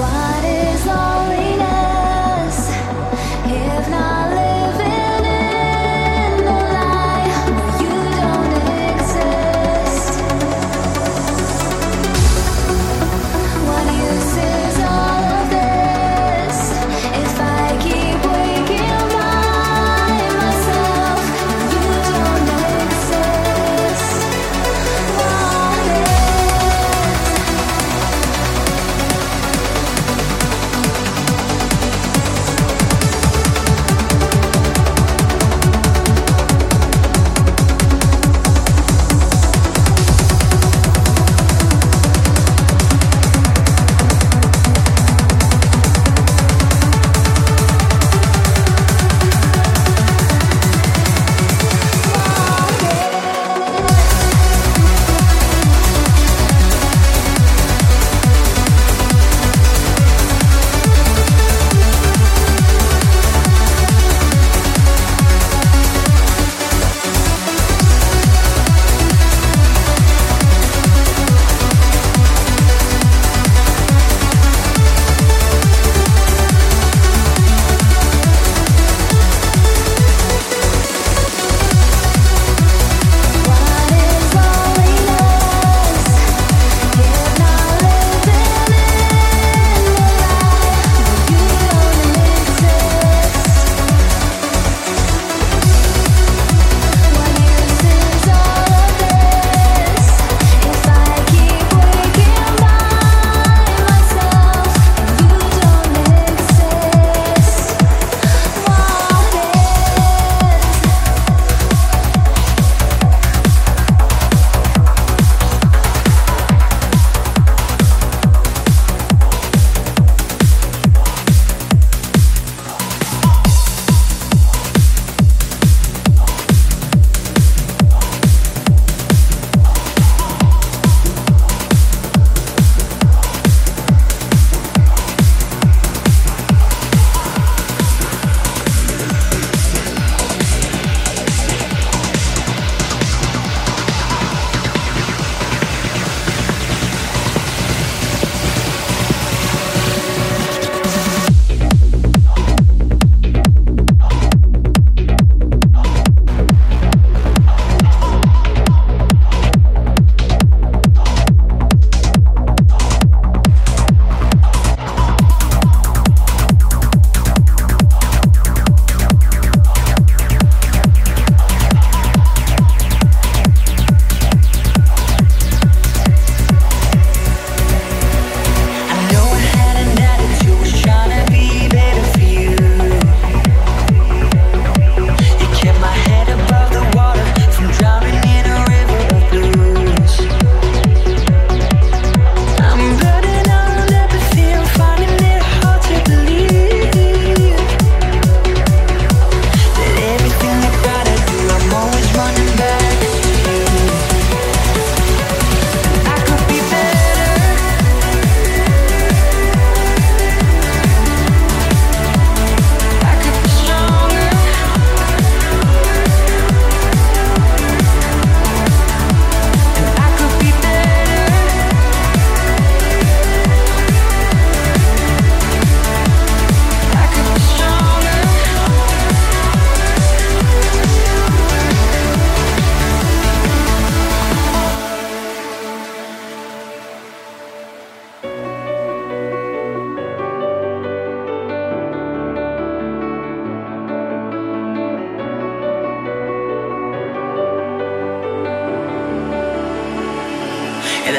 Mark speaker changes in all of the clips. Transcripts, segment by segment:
Speaker 1: Why?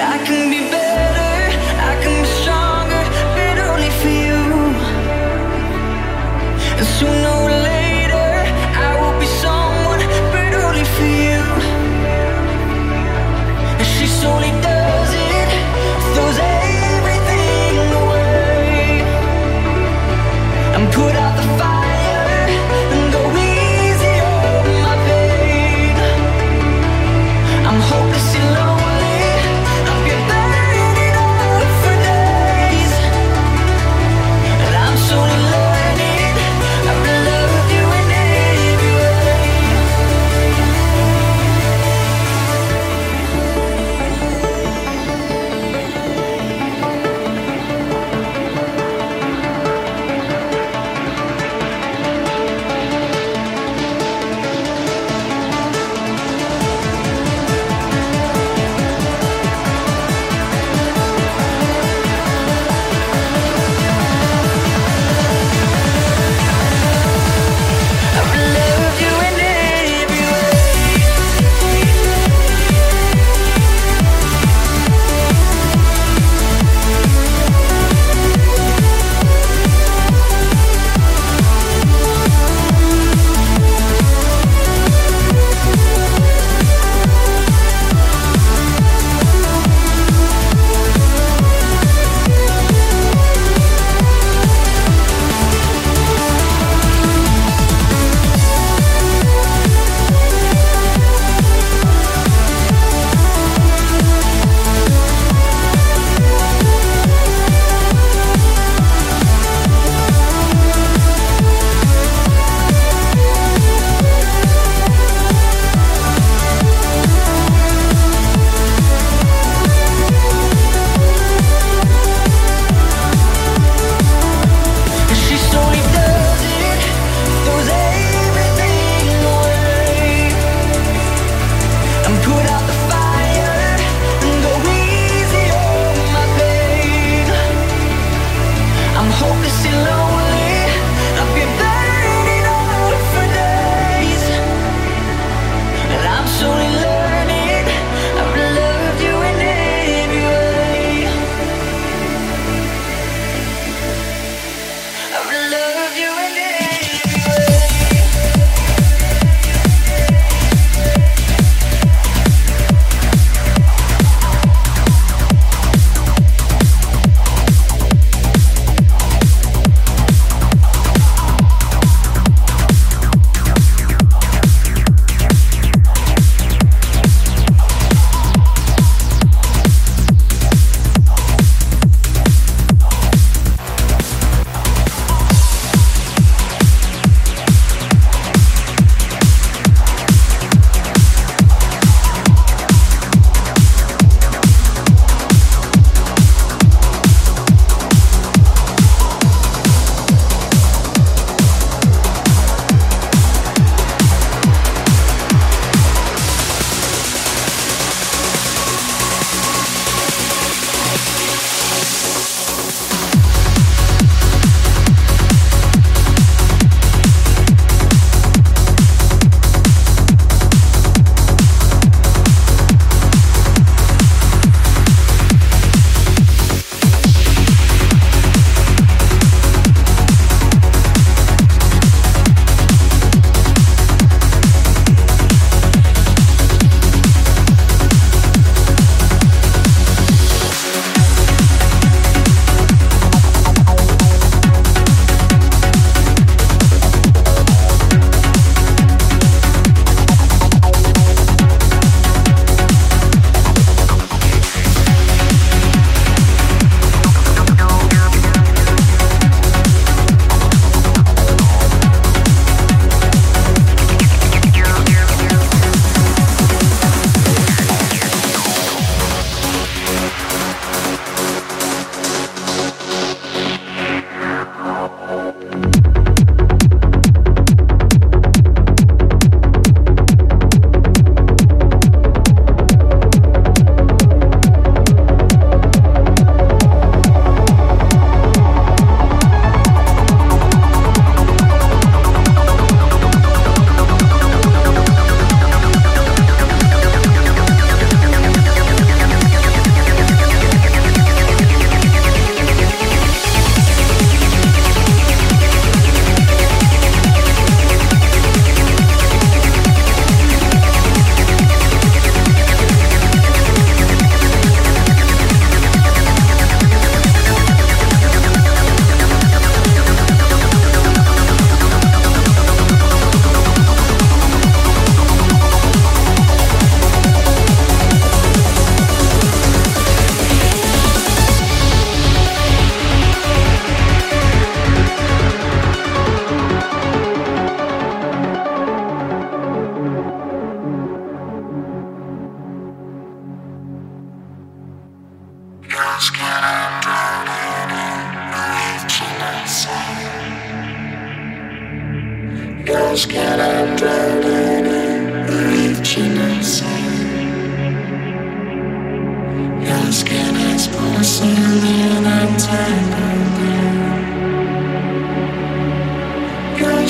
Speaker 2: I can be better.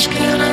Speaker 2: Can I?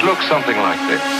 Speaker 3: It looks something like this.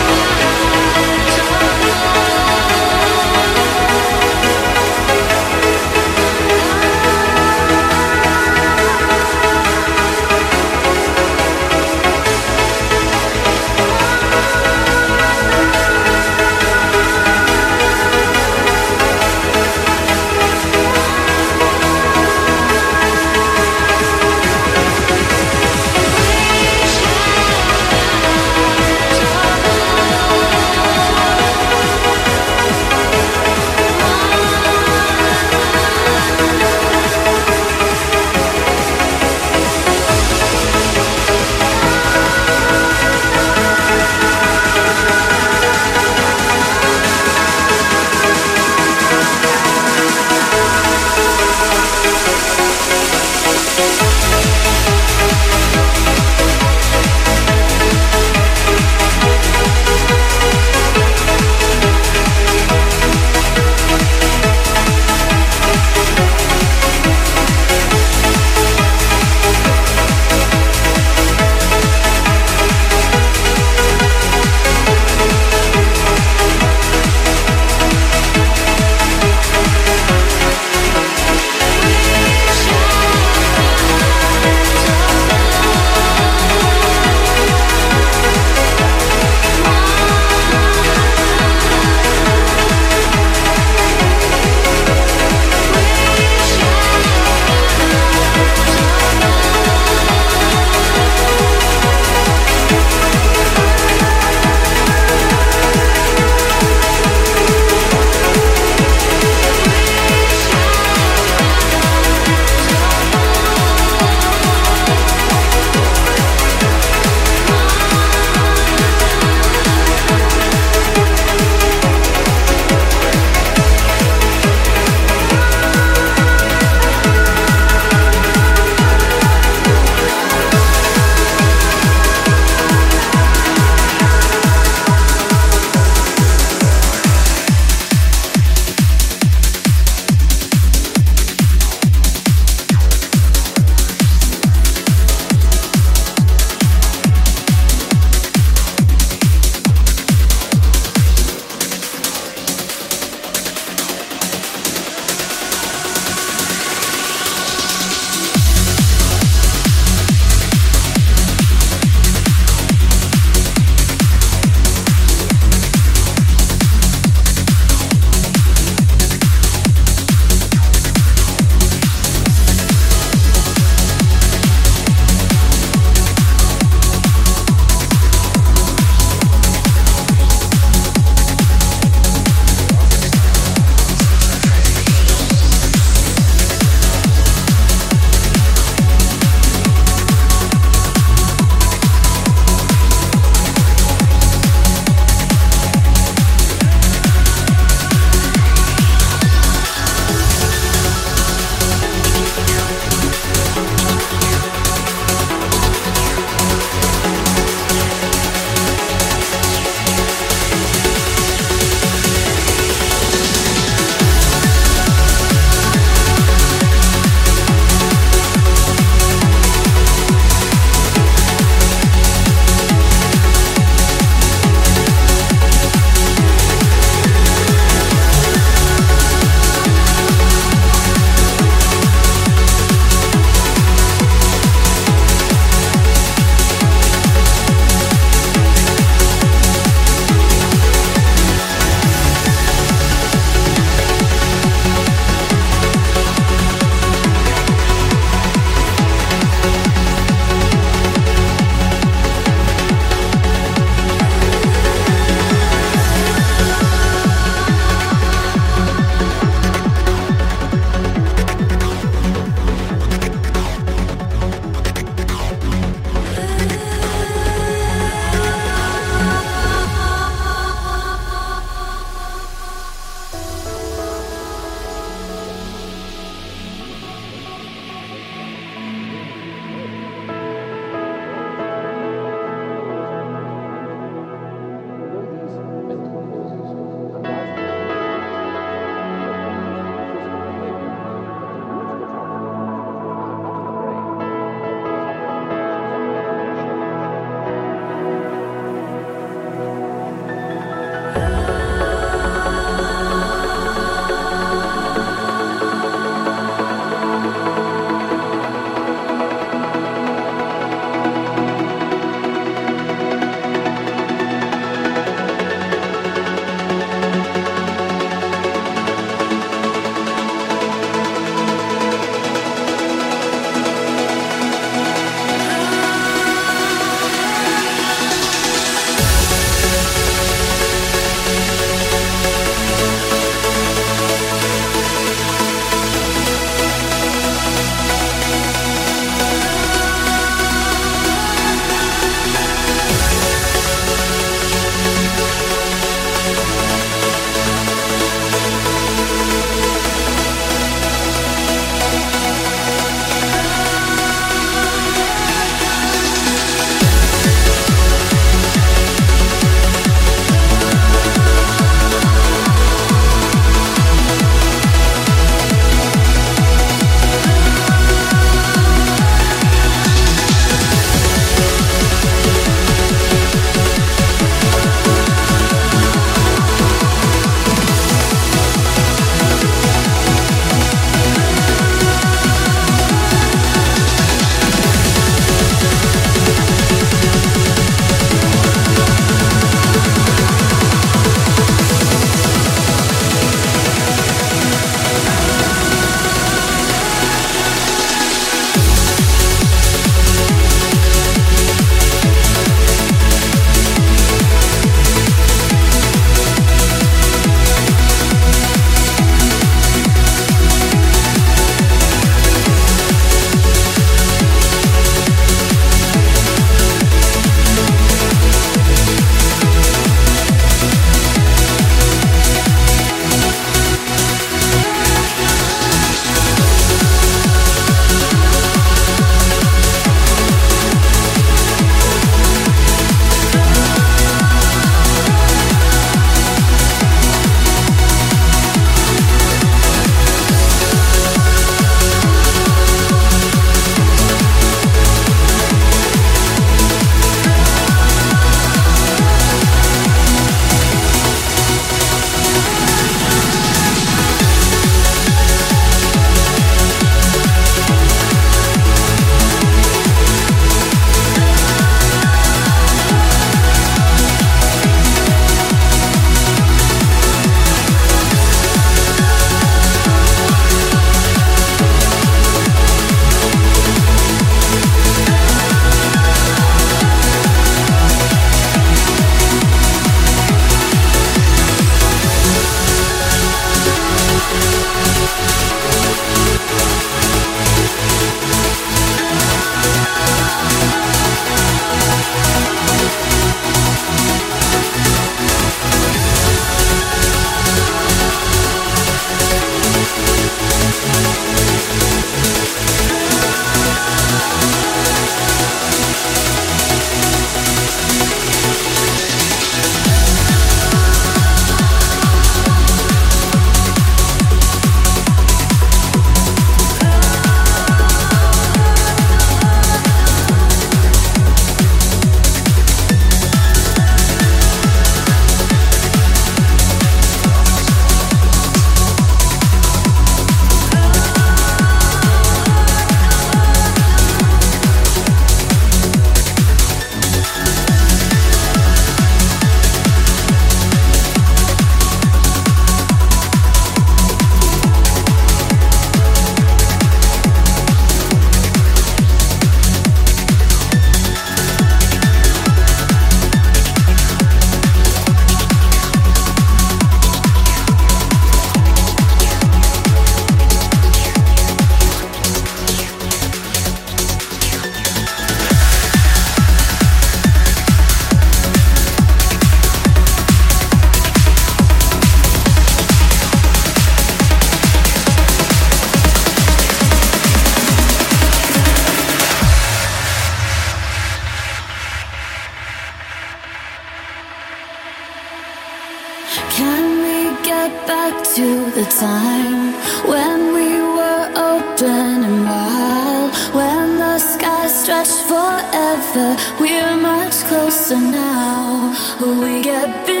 Speaker 1: Closer now. We get bigger